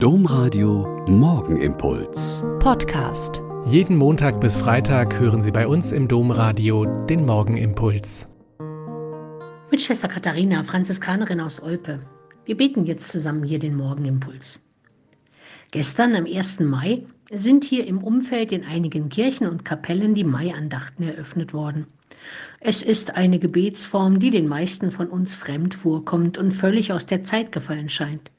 Domradio Morgenimpuls. Podcast. Jeden Montag bis Freitag hören Sie bei uns im Domradio den Morgenimpuls. Mit Schwester Katharina, Franziskanerin aus Olpe. Wir beten jetzt zusammen hier den Morgenimpuls. Gestern, am 1. Mai, sind hier im Umfeld in einigen Kirchen und Kapellen die Maiandachten eröffnet worden. Es ist eine Gebetsform, die den meisten von uns fremd vorkommt und völlig aus der Zeit gefallen scheint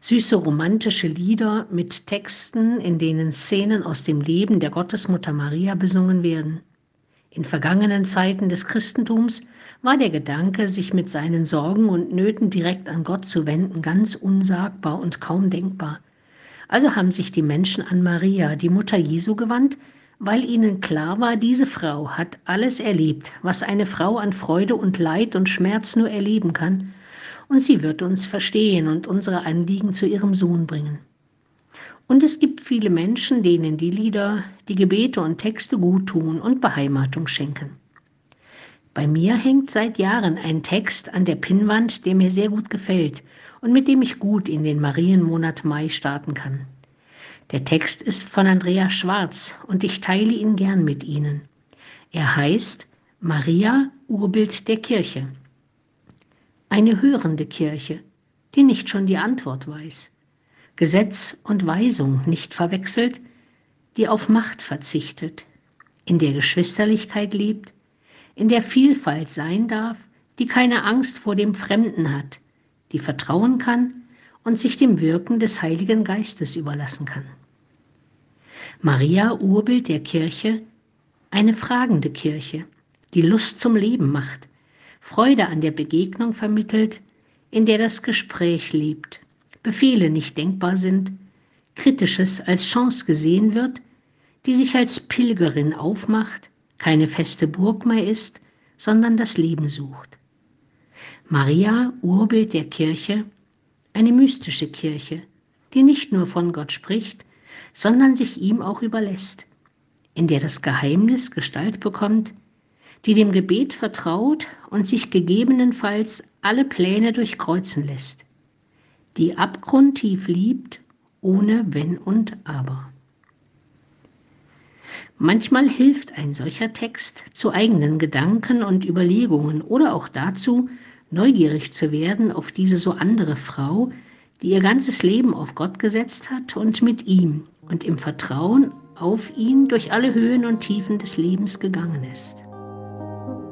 süße romantische Lieder mit Texten, in denen Szenen aus dem Leben der Gottesmutter Maria besungen werden. In vergangenen Zeiten des Christentums war der Gedanke, sich mit seinen Sorgen und Nöten direkt an Gott zu wenden, ganz unsagbar und kaum denkbar. Also haben sich die Menschen an Maria, die Mutter Jesu, gewandt, weil ihnen klar war, diese Frau hat alles erlebt, was eine Frau an Freude und Leid und Schmerz nur erleben kann, und sie wird uns verstehen und unsere Anliegen zu ihrem Sohn bringen. Und es gibt viele Menschen, denen die Lieder, die Gebete und Texte gut tun und Beheimatung schenken. Bei mir hängt seit Jahren ein Text an der Pinnwand, der mir sehr gut gefällt und mit dem ich gut in den Marienmonat Mai starten kann. Der Text ist von Andrea Schwarz und ich teile ihn gern mit Ihnen. Er heißt Maria, Urbild der Kirche. Eine hörende Kirche, die nicht schon die Antwort weiß, Gesetz und Weisung nicht verwechselt, die auf Macht verzichtet, in der Geschwisterlichkeit lebt, in der Vielfalt sein darf, die keine Angst vor dem Fremden hat, die vertrauen kann und sich dem Wirken des Heiligen Geistes überlassen kann. Maria, Urbild der Kirche, eine fragende Kirche, die Lust zum Leben macht, Freude an der Begegnung vermittelt, in der das Gespräch lebt, Befehle nicht denkbar sind, Kritisches als Chance gesehen wird, die sich als Pilgerin aufmacht, keine feste Burg mehr ist, sondern das Leben sucht. Maria, Urbild der Kirche, eine mystische Kirche, die nicht nur von Gott spricht, sondern sich ihm auch überlässt, in der das Geheimnis Gestalt bekommt, die dem Gebet vertraut und sich gegebenenfalls alle Pläne durchkreuzen lässt, die abgrundtief liebt, ohne Wenn und Aber. Manchmal hilft ein solcher Text zu eigenen Gedanken und Überlegungen oder auch dazu, neugierig zu werden auf diese so andere Frau, die ihr ganzes Leben auf Gott gesetzt hat und mit ihm und im Vertrauen auf ihn durch alle Höhen und Tiefen des Lebens gegangen ist.